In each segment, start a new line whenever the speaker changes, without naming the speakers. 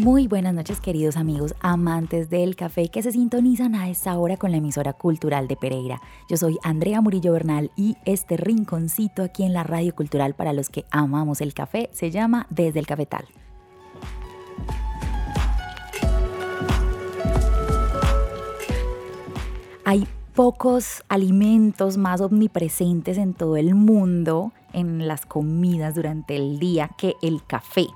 Muy buenas noches queridos amigos amantes del café que se sintonizan a esta hora con la emisora cultural de Pereira. Yo soy Andrea Murillo Bernal y este rinconcito aquí en la radio cultural para los que amamos el café se llama Desde el Cafetal. Hay pocos alimentos más omnipresentes en todo el mundo en las comidas durante el día que el café.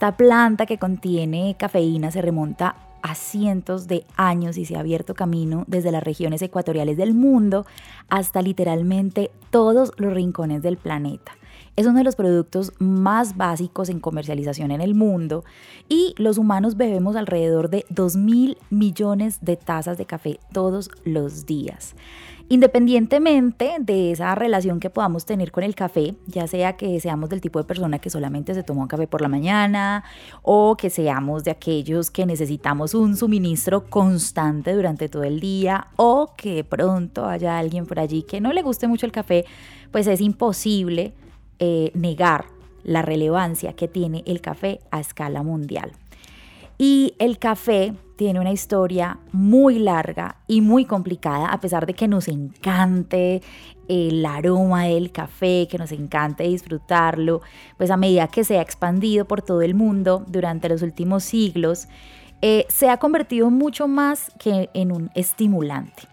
Esta planta que contiene cafeína se remonta a cientos de años y se ha abierto camino desde las regiones ecuatoriales del mundo hasta literalmente todos los rincones del planeta. Es uno de los productos más básicos en comercialización en el mundo y los humanos bebemos alrededor de 2 mil millones de tazas de café todos los días. Independientemente de esa relación que podamos tener con el café, ya sea que seamos del tipo de persona que solamente se toma un café por la mañana o que seamos de aquellos que necesitamos un suministro constante durante todo el día o que pronto haya alguien por allí que no le guste mucho el café, pues es imposible eh, negar la relevancia que tiene el café a escala mundial. Y el café tiene una historia muy larga y muy complicada, a pesar de que nos encante el aroma del café, que nos encante disfrutarlo, pues a medida que se ha expandido por todo el mundo durante los últimos siglos, eh, se ha convertido mucho más que en un estimulante.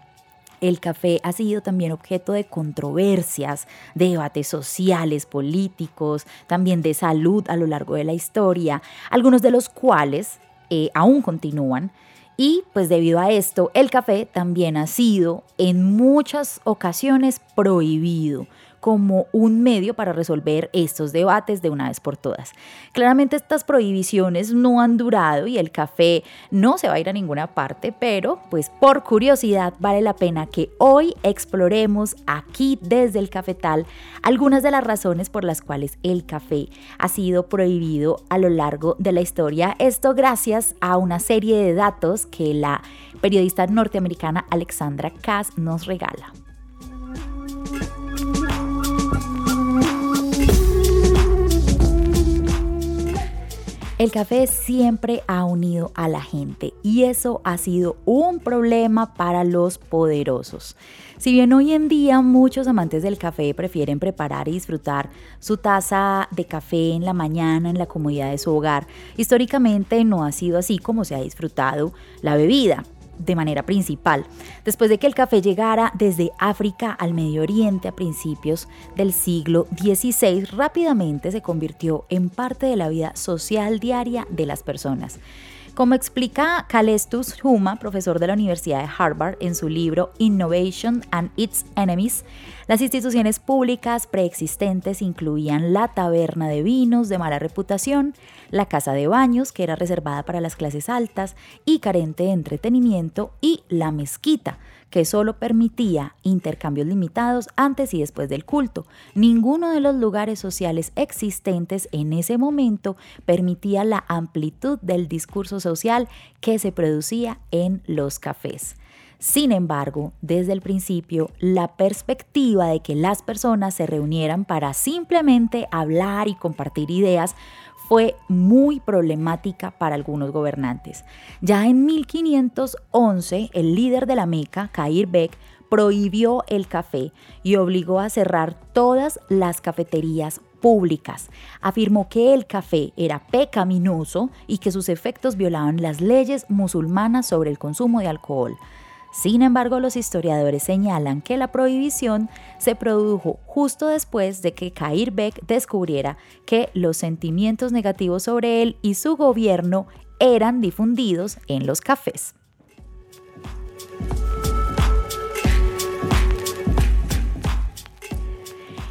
El café ha sido también objeto de controversias, de debates sociales, políticos, también de salud a lo largo de la historia, algunos de los cuales eh, aún continúan. Y pues debido a esto, el café también ha sido en muchas ocasiones prohibido como un medio para resolver estos debates de una vez por todas. Claramente estas prohibiciones no han durado y el café no se va a ir a ninguna parte, pero pues por curiosidad vale la pena que hoy exploremos aquí desde el cafetal algunas de las razones por las cuales el café ha sido prohibido a lo largo de la historia. Esto gracias a una serie de datos que la periodista norteamericana Alexandra Cass nos regala. El café siempre ha unido a la gente y eso ha sido un problema para los poderosos. Si bien hoy en día muchos amantes del café prefieren preparar y disfrutar su taza de café en la mañana en la comodidad de su hogar, históricamente no ha sido así como se ha disfrutado la bebida de manera principal. Después de que el café llegara desde África al Medio Oriente a principios del siglo XVI, rápidamente se convirtió en parte de la vida social diaria de las personas. Como explica Calestus Huma, profesor de la Universidad de Harvard, en su libro Innovation and Its Enemies, las instituciones públicas preexistentes incluían la taberna de vinos de mala reputación, la casa de baños, que era reservada para las clases altas y carente de entretenimiento, y la mezquita, que solo permitía intercambios limitados antes y después del culto. Ninguno de los lugares sociales existentes en ese momento permitía la amplitud del discurso social que se producía en los cafés. Sin embargo, desde el principio, la perspectiva de que las personas se reunieran para simplemente hablar y compartir ideas fue muy problemática para algunos gobernantes. Ya en 1511, el líder de la Meca, Cair Bek, prohibió el café y obligó a cerrar todas las cafeterías públicas. Afirmó que el café era pecaminoso y que sus efectos violaban las leyes musulmanas sobre el consumo de alcohol. Sin embargo, los historiadores señalan que la prohibición se produjo justo después de que Kair Beck descubriera que los sentimientos negativos sobre él y su gobierno eran difundidos en los cafés.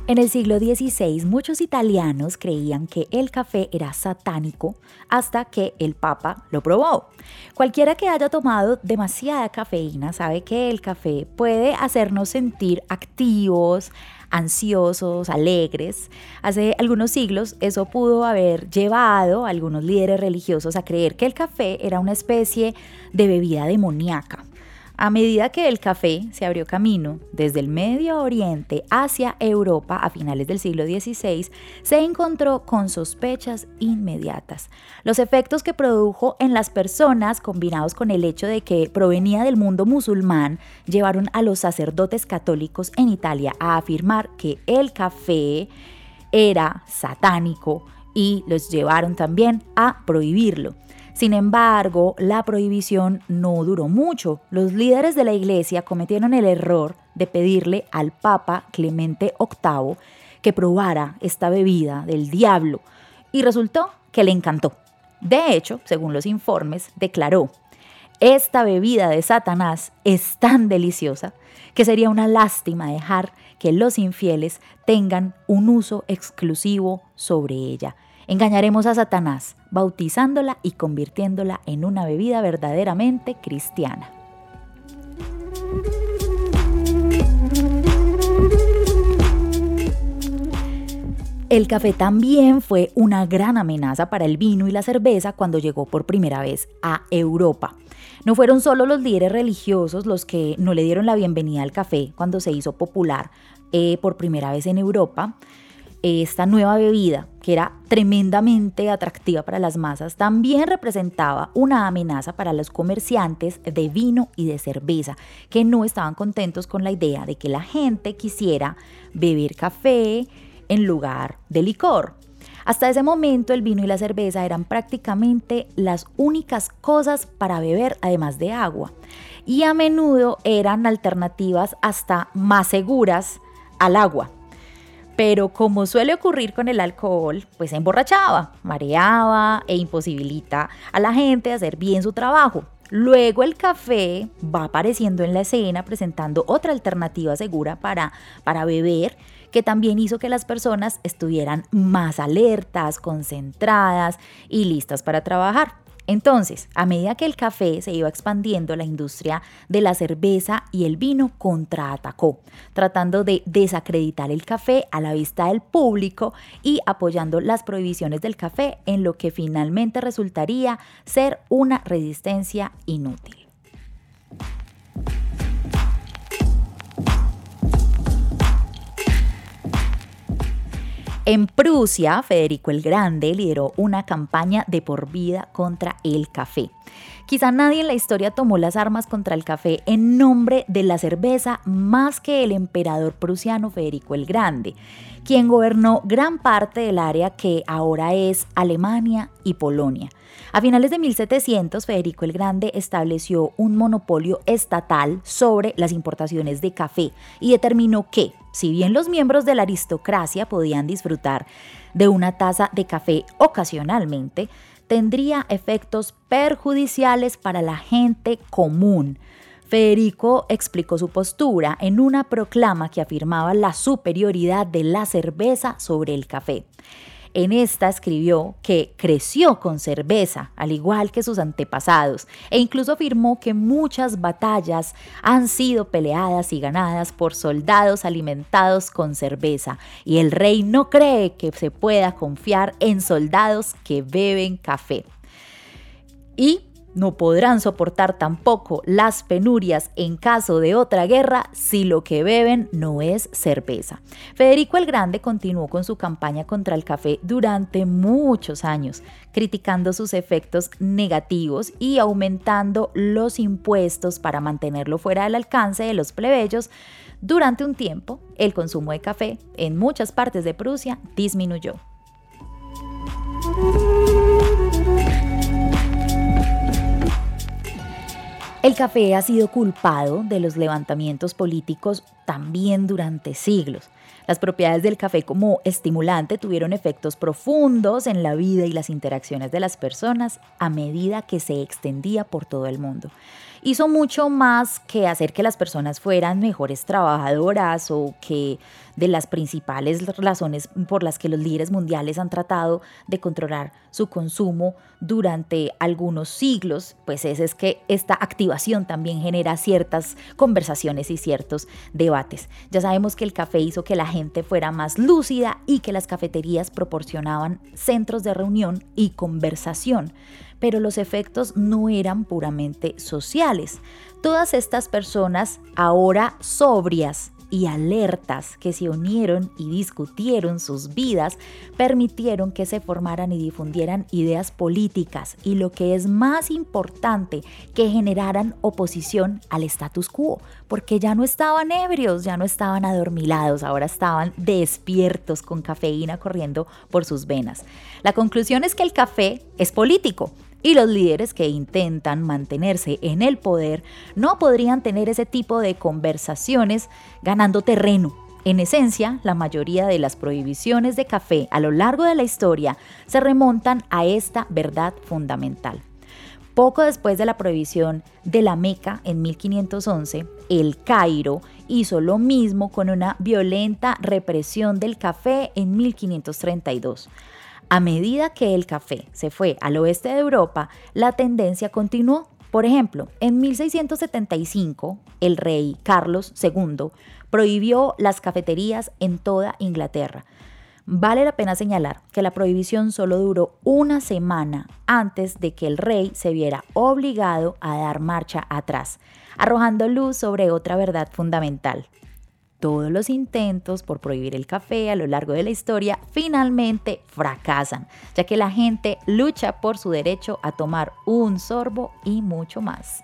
En el siglo XVI muchos italianos creían que el café era satánico hasta que el Papa lo probó. Cualquiera que haya tomado demasiada cafeína sabe que el café puede hacernos sentir activos, ansiosos, alegres. Hace algunos siglos eso pudo haber llevado a algunos líderes religiosos a creer que el café era una especie de bebida demoníaca. A medida que el café se abrió camino desde el Medio Oriente hacia Europa a finales del siglo XVI, se encontró con sospechas inmediatas. Los efectos que produjo en las personas, combinados con el hecho de que provenía del mundo musulmán, llevaron a los sacerdotes católicos en Italia a afirmar que el café era satánico y los llevaron también a prohibirlo. Sin embargo, la prohibición no duró mucho. Los líderes de la iglesia cometieron el error de pedirle al Papa Clemente VIII que probara esta bebida del diablo y resultó que le encantó. De hecho, según los informes, declaró, esta bebida de Satanás es tan deliciosa que sería una lástima dejar que los infieles tengan un uso exclusivo sobre ella. Engañaremos a Satanás, bautizándola y convirtiéndola en una bebida verdaderamente cristiana. El café también fue una gran amenaza para el vino y la cerveza cuando llegó por primera vez a Europa. No fueron solo los líderes religiosos los que no le dieron la bienvenida al café cuando se hizo popular eh, por primera vez en Europa, esta nueva bebida, que era tremendamente atractiva para las masas, también representaba una amenaza para los comerciantes de vino y de cerveza, que no estaban contentos con la idea de que la gente quisiera beber café en lugar de licor. Hasta ese momento el vino y la cerveza eran prácticamente las únicas cosas para beber además de agua y a menudo eran alternativas hasta más seguras al agua pero como suele ocurrir con el alcohol, pues se emborrachaba, mareaba e imposibilita a la gente hacer bien su trabajo. Luego el café va apareciendo en la escena presentando otra alternativa segura para, para beber que también hizo que las personas estuvieran más alertas, concentradas y listas para trabajar. Entonces, a medida que el café se iba expandiendo, la industria de la cerveza y el vino contraatacó, tratando de desacreditar el café a la vista del público y apoyando las prohibiciones del café en lo que finalmente resultaría ser una resistencia inútil. En Prusia, Federico el Grande lideró una campaña de por vida contra el café. Quizá nadie en la historia tomó las armas contra el café en nombre de la cerveza más que el emperador prusiano Federico el Grande, quien gobernó gran parte del área que ahora es Alemania y Polonia. A finales de 1700, Federico el Grande estableció un monopolio estatal sobre las importaciones de café y determinó que, si bien los miembros de la aristocracia podían disfrutar de una taza de café ocasionalmente, tendría efectos perjudiciales para la gente común. Federico explicó su postura en una proclama que afirmaba la superioridad de la cerveza sobre el café. En esta escribió que creció con cerveza, al igual que sus antepasados, e incluso afirmó que muchas batallas han sido peleadas y ganadas por soldados alimentados con cerveza, y el rey no cree que se pueda confiar en soldados que beben café. Y no podrán soportar tampoco las penurias en caso de otra guerra si lo que beben no es cerveza. Federico el Grande continuó con su campaña contra el café durante muchos años, criticando sus efectos negativos y aumentando los impuestos para mantenerlo fuera del alcance de los plebeyos. Durante un tiempo, el consumo de café en muchas partes de Prusia disminuyó. El café ha sido culpado de los levantamientos políticos también durante siglos. Las propiedades del café como estimulante tuvieron efectos profundos en la vida y las interacciones de las personas a medida que se extendía por todo el mundo hizo mucho más que hacer que las personas fueran mejores trabajadoras o que de las principales razones por las que los líderes mundiales han tratado de controlar su consumo durante algunos siglos, pues es, es que esta activación también genera ciertas conversaciones y ciertos debates. Ya sabemos que el café hizo que la gente fuera más lúcida y que las cafeterías proporcionaban centros de reunión y conversación pero los efectos no eran puramente sociales. Todas estas personas, ahora sobrias, y alertas que se unieron y discutieron sus vidas permitieron que se formaran y difundieran ideas políticas y lo que es más importante, que generaran oposición al status quo, porque ya no estaban ebrios, ya no estaban adormilados, ahora estaban despiertos con cafeína corriendo por sus venas. La conclusión es que el café es político y los líderes que intentan mantenerse en el poder no podrían tener ese tipo de conversaciones ganando terreno. En esencia, la mayoría de las prohibiciones de café a lo largo de la historia se remontan a esta verdad fundamental. Poco después de la prohibición de la Meca en 1511, el Cairo hizo lo mismo con una violenta represión del café en 1532. A medida que el café se fue al oeste de Europa, la tendencia continuó. Por ejemplo, en 1675, el rey Carlos II prohibió las cafeterías en toda Inglaterra. Vale la pena señalar que la prohibición solo duró una semana antes de que el rey se viera obligado a dar marcha atrás, arrojando luz sobre otra verdad fundamental. Todos los intentos por prohibir el café a lo largo de la historia finalmente fracasan, ya que la gente lucha por su derecho a tomar un sorbo y mucho más.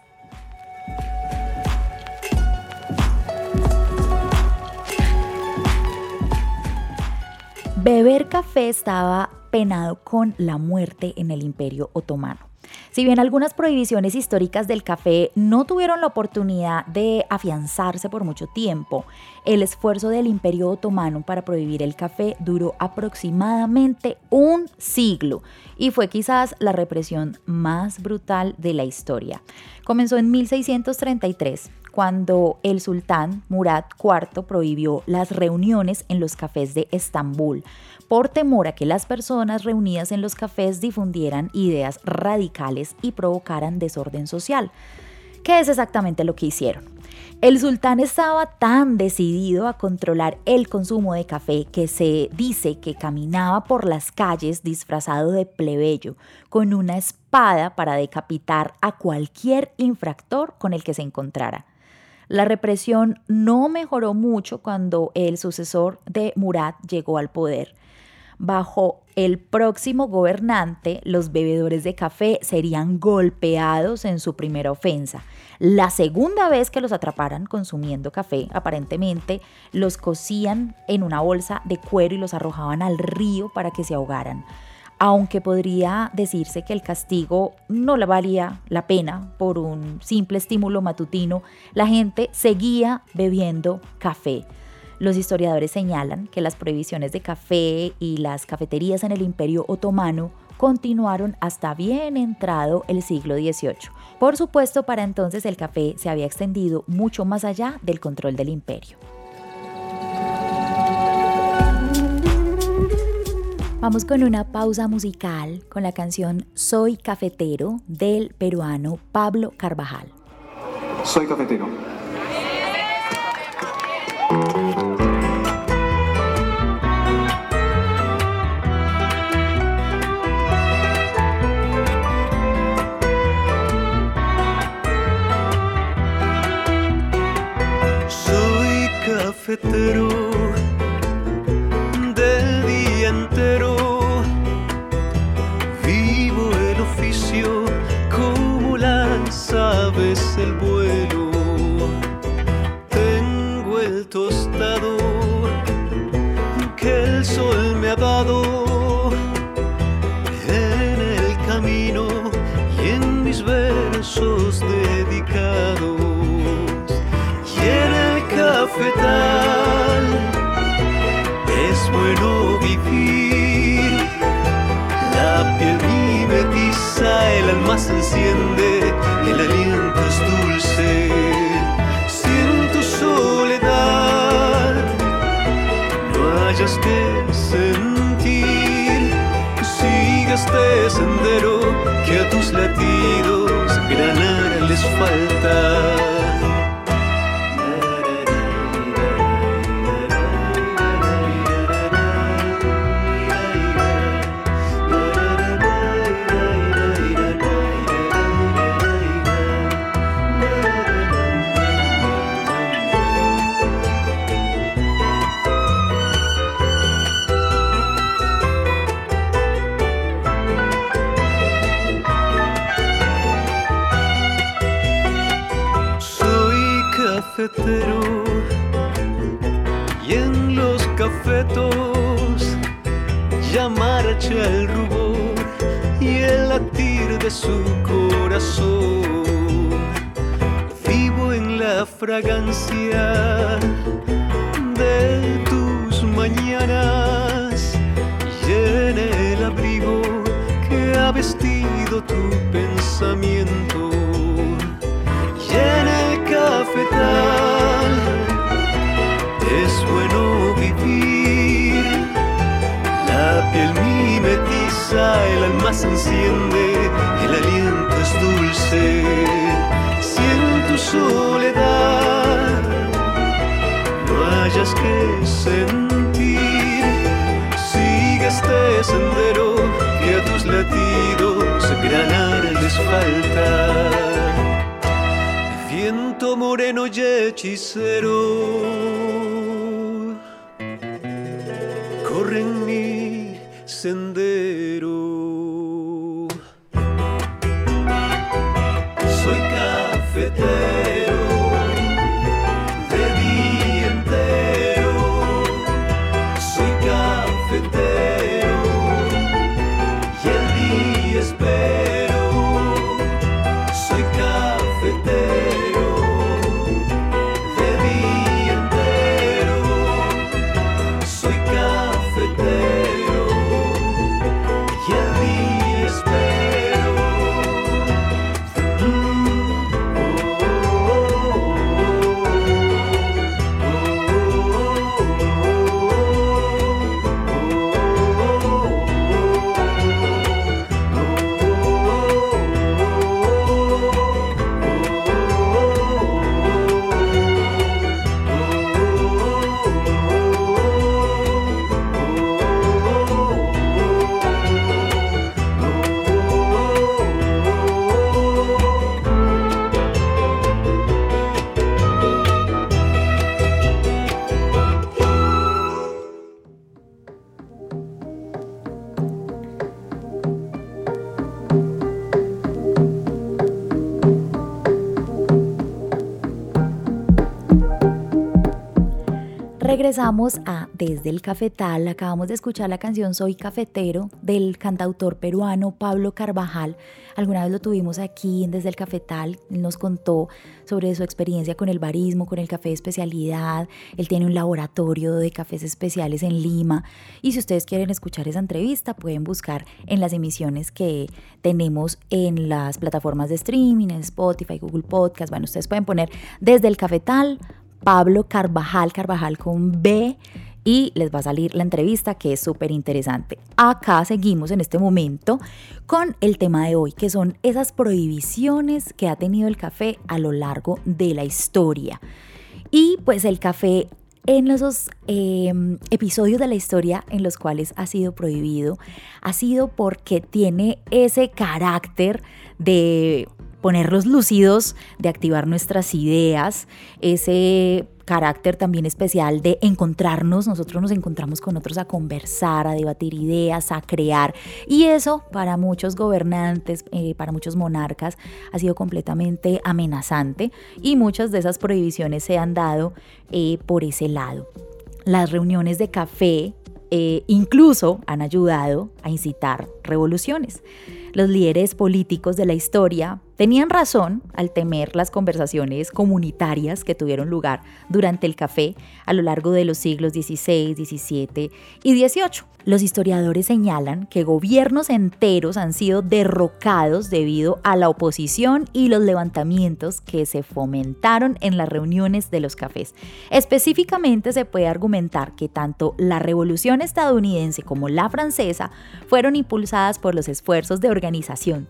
Beber café estaba penado con la muerte en el imperio otomano. Si bien algunas prohibiciones históricas del café no tuvieron la oportunidad de afianzarse por mucho tiempo, el esfuerzo del Imperio Otomano para prohibir el café duró aproximadamente un siglo y fue quizás la represión más brutal de la historia. Comenzó en 1633 cuando el sultán Murad IV prohibió las reuniones en los cafés de Estambul por temor a que las personas reunidas en los cafés difundieran ideas radicales y provocaran desorden social. ¿Qué es exactamente lo que hicieron? El sultán estaba tan decidido a controlar el consumo de café que se dice que caminaba por las calles disfrazado de plebeyo, con una espada para decapitar a cualquier infractor con el que se encontrara. La represión no mejoró mucho cuando el sucesor de Murad llegó al poder. Bajo el próximo gobernante, los bebedores de café serían golpeados en su primera ofensa. La segunda vez que los atraparan consumiendo café, aparentemente los cosían en una bolsa de cuero y los arrojaban al río para que se ahogaran. Aunque podría decirse que el castigo no le valía la pena por un simple estímulo matutino, la gente seguía bebiendo café. Los historiadores señalan que las prohibiciones de café y las cafeterías en el Imperio Otomano continuaron hasta bien entrado el siglo XVIII. Por supuesto, para entonces el café se había extendido mucho más allá del control del imperio. Vamos con una pausa musical con la canción Soy cafetero del peruano Pablo Carvajal.
Soy cafetero.
Del día entero. Vivo el oficio como las aves el vuelo. Tengo el tostado que el sol alma se enciende, el aliento es dulce. Si en tu soledad no hayas que sentir, sigue este sendero que a tus latidos granar les falta. Bueno vivir. La piel mimetiza, el alma se enciende, el aliento es dulce. Si en tu soledad no hayas que sentir, sigue este sendero que a tus latidos granar les falta viento moreno y hechicero. Sendero.
Regresamos a Desde el Cafetal. Acabamos de escuchar la canción Soy Cafetero del cantautor peruano Pablo Carvajal. Alguna vez lo tuvimos aquí en Desde el Cafetal. Él nos contó sobre su experiencia con el barismo, con el café de especialidad. Él tiene un laboratorio de cafés especiales en Lima. Y si ustedes quieren escuchar esa entrevista, pueden buscar en las emisiones que tenemos en las plataformas de streaming, en Spotify, Google Podcast. Bueno, ustedes pueden poner Desde el Cafetal Pablo Carvajal, Carvajal con B, y les va a salir la entrevista que es súper interesante. Acá seguimos en este momento con el tema de hoy, que son esas prohibiciones que ha tenido el café a lo largo de la historia. Y pues el café en esos em, episodios de la historia en los cuales ha sido prohibido, ha sido porque tiene ese carácter de ponerlos lúcidos, de activar nuestras ideas, ese carácter también especial de encontrarnos, nosotros nos encontramos con otros a conversar, a debatir ideas, a crear. Y eso para muchos gobernantes, eh, para muchos monarcas, ha sido completamente amenazante y muchas de esas prohibiciones se han dado eh, por ese lado. Las reuniones de café eh, incluso han ayudado a incitar revoluciones. Los líderes políticos de la historia Tenían razón al temer las conversaciones comunitarias que tuvieron lugar durante el café a lo largo de los siglos XVI, XVII y XVIII. Los historiadores señalan que gobiernos enteros han sido derrocados debido a la oposición y los levantamientos que se fomentaron en las reuniones de los cafés. Específicamente se puede argumentar que tanto la revolución estadounidense como la francesa fueron impulsadas por los esfuerzos de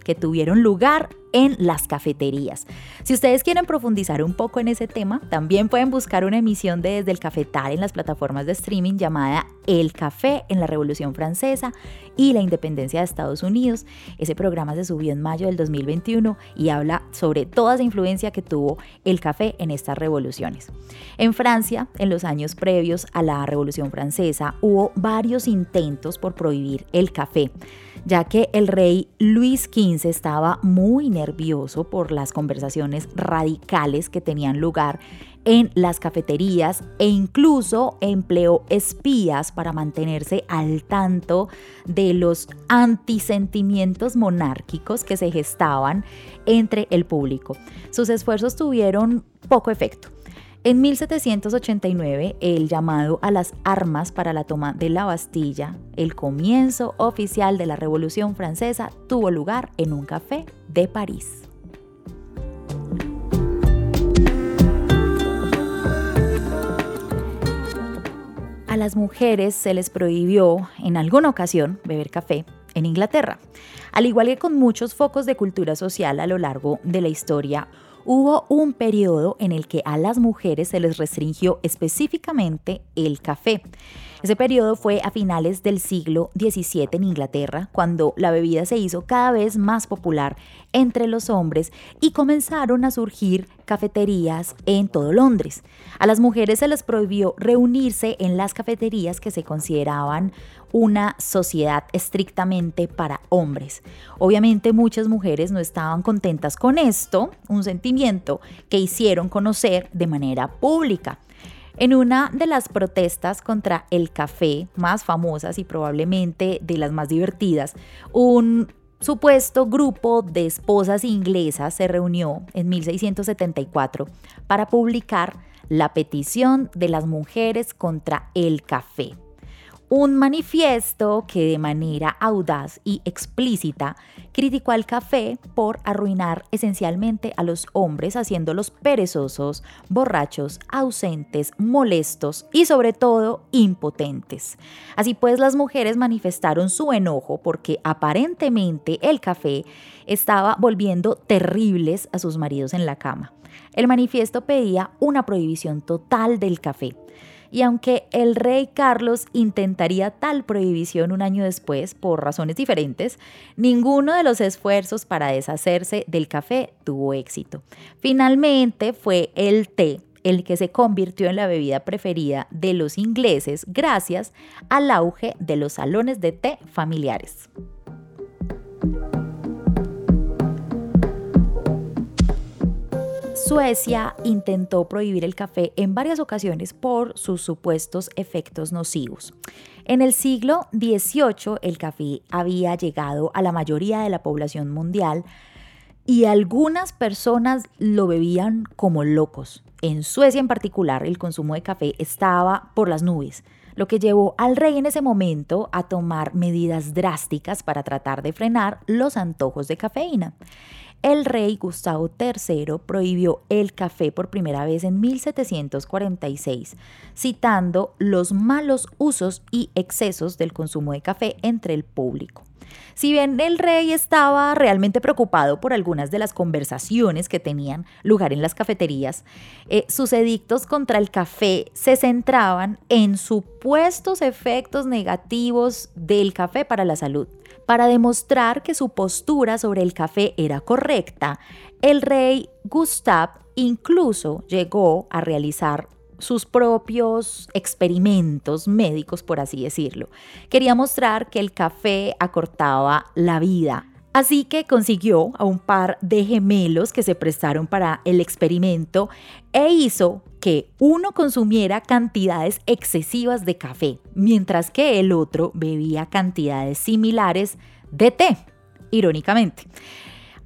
que tuvieron lugar en las cafeterías. Si ustedes quieren profundizar un poco en ese tema, también pueden buscar una emisión de Desde el Cafetal en las plataformas de streaming llamada El Café en la Revolución Francesa y la Independencia de Estados Unidos. Ese programa se subió en mayo del 2021 y habla sobre toda esa influencia que tuvo el café en estas revoluciones. En Francia, en los años previos a la Revolución Francesa, hubo varios intentos por prohibir el café ya que el rey Luis XV estaba muy nervioso por las conversaciones radicales que tenían lugar en las cafeterías e incluso empleó espías para mantenerse al tanto de los antisentimientos monárquicos que se gestaban entre el público. Sus esfuerzos tuvieron poco efecto. En 1789, el llamado a las armas para la toma de la Bastilla, el comienzo oficial de la Revolución Francesa, tuvo lugar en un café de París. A las mujeres se les prohibió en alguna ocasión beber café en Inglaterra. Al igual que con muchos focos de cultura social a lo largo de la historia, hubo un periodo en el que a las mujeres se les restringió específicamente el café. Ese periodo fue a finales del siglo XVII en Inglaterra, cuando la bebida se hizo cada vez más popular entre los hombres y comenzaron a surgir cafeterías en todo Londres. A las mujeres se les prohibió reunirse en las cafeterías que se consideraban una sociedad estrictamente para hombres. Obviamente muchas mujeres no estaban contentas con esto, un sentimiento que hicieron conocer de manera pública. En una de las protestas contra el café más famosas y probablemente de las más divertidas, un supuesto grupo de esposas inglesas se reunió en 1674 para publicar la petición de las mujeres contra el café un manifiesto que de manera audaz y explícita criticó al café por arruinar esencialmente a los hombres haciéndolos perezosos, borrachos, ausentes, molestos y sobre todo impotentes. Así pues las mujeres manifestaron su enojo porque aparentemente el café estaba volviendo terribles a sus maridos en la cama. El manifiesto pedía una prohibición total del café y aunque el rey Carlos intentaría tal prohibición un año después por razones diferentes, ninguno de los esfuerzos para deshacerse del café tuvo éxito. Finalmente fue el té el que se convirtió en la bebida preferida de los ingleses gracias al auge de los salones de té familiares. Suecia intentó prohibir el café en varias ocasiones por sus supuestos efectos nocivos. En el siglo XVIII el café había llegado a la mayoría de la población mundial y algunas personas lo bebían como locos. En Suecia en particular el consumo de café estaba por las nubes, lo que llevó al rey en ese momento a tomar medidas drásticas para tratar de frenar los antojos de cafeína el rey Gustavo III prohibió el café por primera vez en 1746, citando los malos usos y excesos del consumo de café entre el público. Si bien el rey estaba realmente preocupado por algunas de las conversaciones que tenían lugar en las cafeterías, eh, sus edictos contra el café se centraban en supuestos efectos negativos del café para la salud. Para demostrar que su postura sobre el café era correcta, el rey Gustav incluso llegó a realizar sus propios experimentos médicos, por así decirlo. Quería mostrar que el café acortaba la vida. Así que consiguió a un par de gemelos que se prestaron para el experimento e hizo que uno consumiera cantidades excesivas de café, mientras que el otro bebía cantidades similares de té, irónicamente.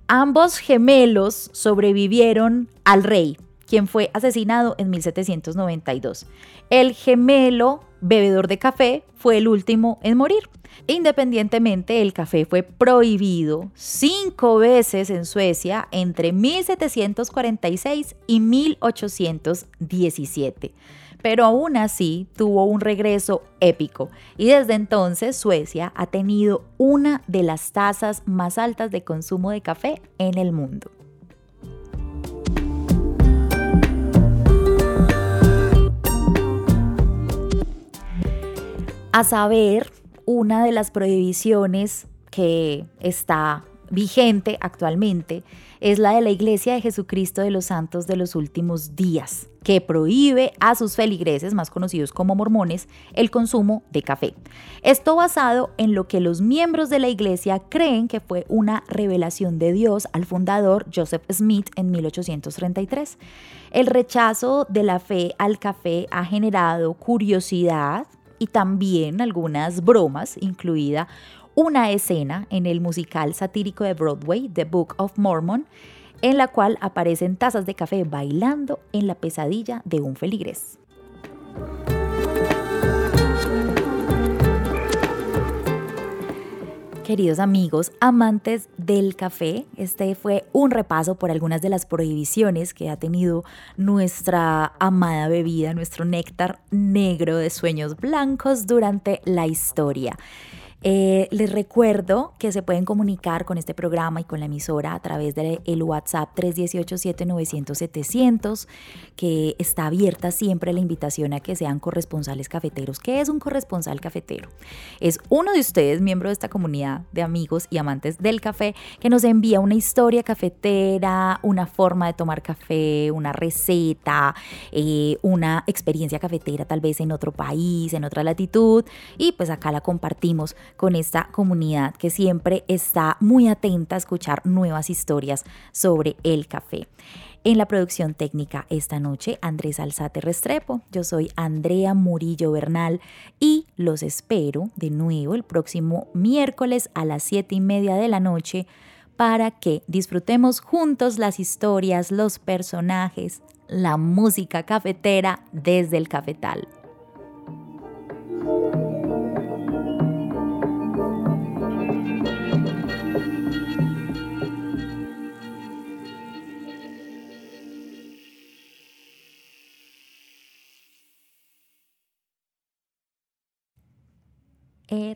Ambos gemelos sobrevivieron al rey, quien fue asesinado en 1792. El gemelo bebedor de café fue el último en morir. Independientemente, el café fue prohibido cinco veces en Suecia entre 1746 y 1817 pero aún así tuvo un regreso épico y desde entonces Suecia ha tenido una de las tasas más altas de consumo de café en el mundo. A saber, una de las prohibiciones que está vigente actualmente es la de la Iglesia de Jesucristo de los Santos de los Últimos Días, que prohíbe a sus feligreses, más conocidos como mormones, el consumo de café. Esto basado en lo que los miembros de la Iglesia creen que fue una revelación de Dios al fundador Joseph Smith en 1833. El rechazo de la fe al café ha generado curiosidad y también algunas bromas, incluida una escena en el musical satírico de Broadway, The Book of Mormon, en la cual aparecen tazas de café bailando en la pesadilla de un feligrés. Queridos amigos, amantes del café, este fue un repaso por algunas de las prohibiciones que ha tenido nuestra amada bebida, nuestro néctar negro de sueños blancos durante la historia. Eh, les recuerdo que se pueden comunicar con este programa y con la emisora a través del el WhatsApp 318-7900-700, que está abierta siempre la invitación a que sean corresponsales cafeteros. ¿Qué es un corresponsal cafetero? Es uno de ustedes, miembro de esta comunidad de amigos y amantes del café, que nos envía una historia cafetera, una forma de tomar café, una receta, eh, una experiencia cafetera tal vez en otro país, en otra latitud, y pues acá la compartimos con esta comunidad que siempre está muy atenta a escuchar nuevas historias sobre el café. En la producción técnica esta noche, Andrés Alzate Restrepo. Yo soy Andrea Murillo Bernal y los espero de nuevo el próximo miércoles a las 7 y media de la noche para que disfrutemos juntos las historias, los personajes, la música cafetera desde el cafetal. Eight.